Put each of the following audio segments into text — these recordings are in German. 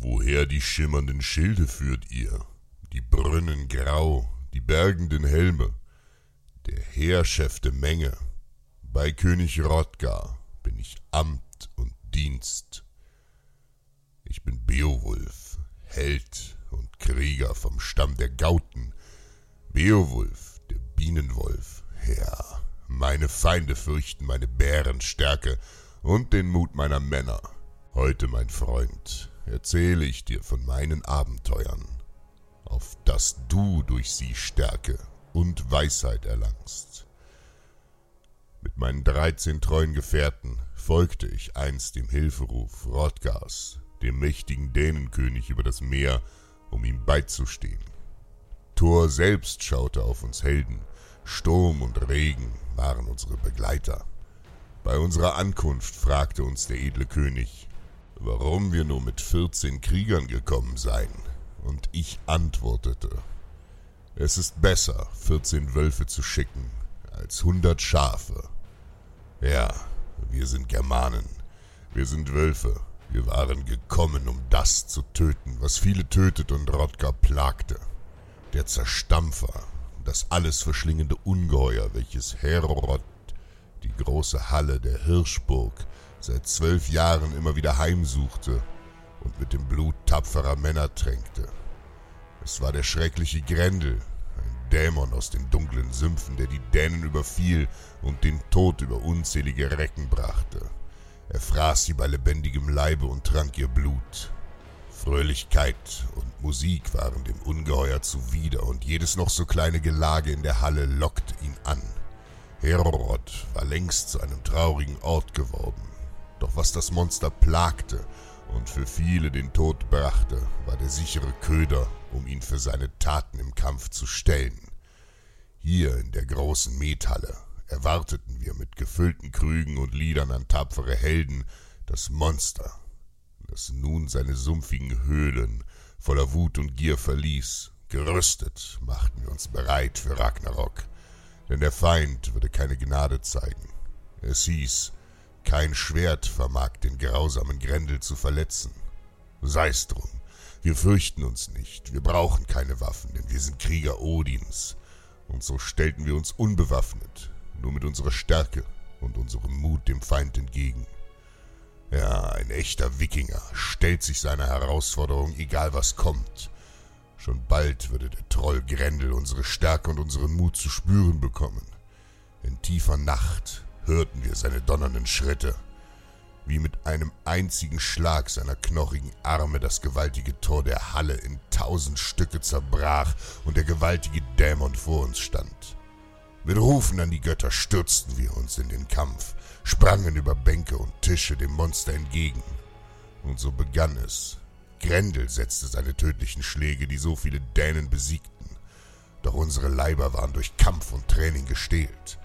Woher die schimmernden Schilde führt ihr, die Brunnen grau, die bergenden Helme, der Heerchef der Menge? Bei König Rodgar bin ich Amt und Dienst. Ich bin Beowulf, Held und Krieger vom Stamm der Gauten. Beowulf, der Bienenwolf, ja, meine Feinde fürchten meine Bärenstärke und den Mut meiner Männer. Heute, mein Freund, erzähle ich dir von meinen Abenteuern, auf dass du durch sie Stärke und Weisheit erlangst. Mit meinen dreizehn treuen Gefährten folgte ich einst dem Hilferuf Rodgars, dem mächtigen Dänenkönig über das Meer, um ihm beizustehen. Thor selbst schaute auf uns Helden, Sturm und Regen waren unsere Begleiter. Bei unserer Ankunft fragte uns der edle König, warum wir nur mit vierzehn Kriegern gekommen seien, und ich antwortete, es ist besser, vierzehn Wölfe zu schicken, als hundert Schafe. Ja, wir sind Germanen, wir sind Wölfe, wir waren gekommen, um das zu töten, was viele tötet und Rodger plagte. Der Zerstampfer, das alles verschlingende Ungeheuer, welches Herod, die große Halle der Hirschburg, seit zwölf Jahren immer wieder heimsuchte und mit dem Blut tapferer Männer tränkte. Es war der schreckliche Grendel, ein Dämon aus den dunklen Sümpfen, der die Dänen überfiel und den Tod über unzählige Recken brachte. Er fraß sie bei lebendigem Leibe und trank ihr Blut. Fröhlichkeit und Musik waren dem Ungeheuer zuwider, und jedes noch so kleine Gelage in der Halle lockte ihn an. Herod war längst zu einem traurigen Ort geworden. Was das Monster plagte und für viele den Tod brachte, war der sichere Köder, um ihn für seine Taten im Kampf zu stellen. Hier in der großen Methalle erwarteten wir mit gefüllten Krügen und Liedern an tapfere Helden das Monster, das nun seine sumpfigen Höhlen voller Wut und Gier verließ. Gerüstet machten wir uns bereit für Ragnarok, denn der Feind würde keine Gnade zeigen. Es hieß, kein Schwert vermag den grausamen Grendel zu verletzen. Sei's drum, wir fürchten uns nicht, wir brauchen keine Waffen, denn wir sind Krieger Odins. Und so stellten wir uns unbewaffnet, nur mit unserer Stärke und unserem Mut dem Feind entgegen. Ja, ein echter Wikinger stellt sich seiner Herausforderung, egal was kommt. Schon bald würde der Troll Grendel unsere Stärke und unseren Mut zu spüren bekommen. In tiefer Nacht hörten wir seine donnernden Schritte, wie mit einem einzigen Schlag seiner knochigen Arme das gewaltige Tor der Halle in tausend Stücke zerbrach und der gewaltige Dämon vor uns stand. Mit Rufen an die Götter stürzten wir uns in den Kampf, sprangen über Bänke und Tische dem Monster entgegen. Und so begann es. Grendel setzte seine tödlichen Schläge, die so viele Dänen besiegten. Doch unsere Leiber waren durch Kampf und Training gestählt.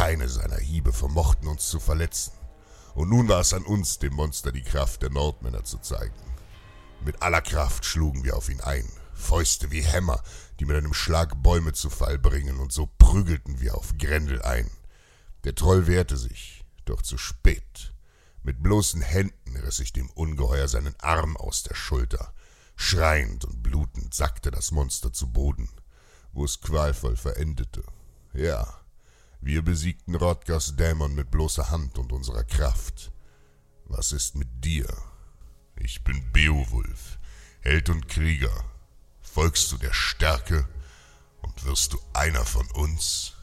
Keine seiner Hiebe vermochten uns zu verletzen. Und nun war es an uns, dem Monster die Kraft der Nordmänner zu zeigen. Mit aller Kraft schlugen wir auf ihn ein, Fäuste wie Hämmer, die mit einem Schlag Bäume zu Fall bringen, und so prügelten wir auf Grendel ein. Der Troll wehrte sich, doch zu spät. Mit bloßen Händen riss ich dem Ungeheuer seinen Arm aus der Schulter. Schreiend und blutend sackte das Monster zu Boden, wo es qualvoll verendete. Ja, wir besiegten Rodgers Dämon mit bloßer Hand und unserer Kraft. Was ist mit dir? Ich bin Beowulf, Held und Krieger. Folgst du der Stärke und wirst du einer von uns?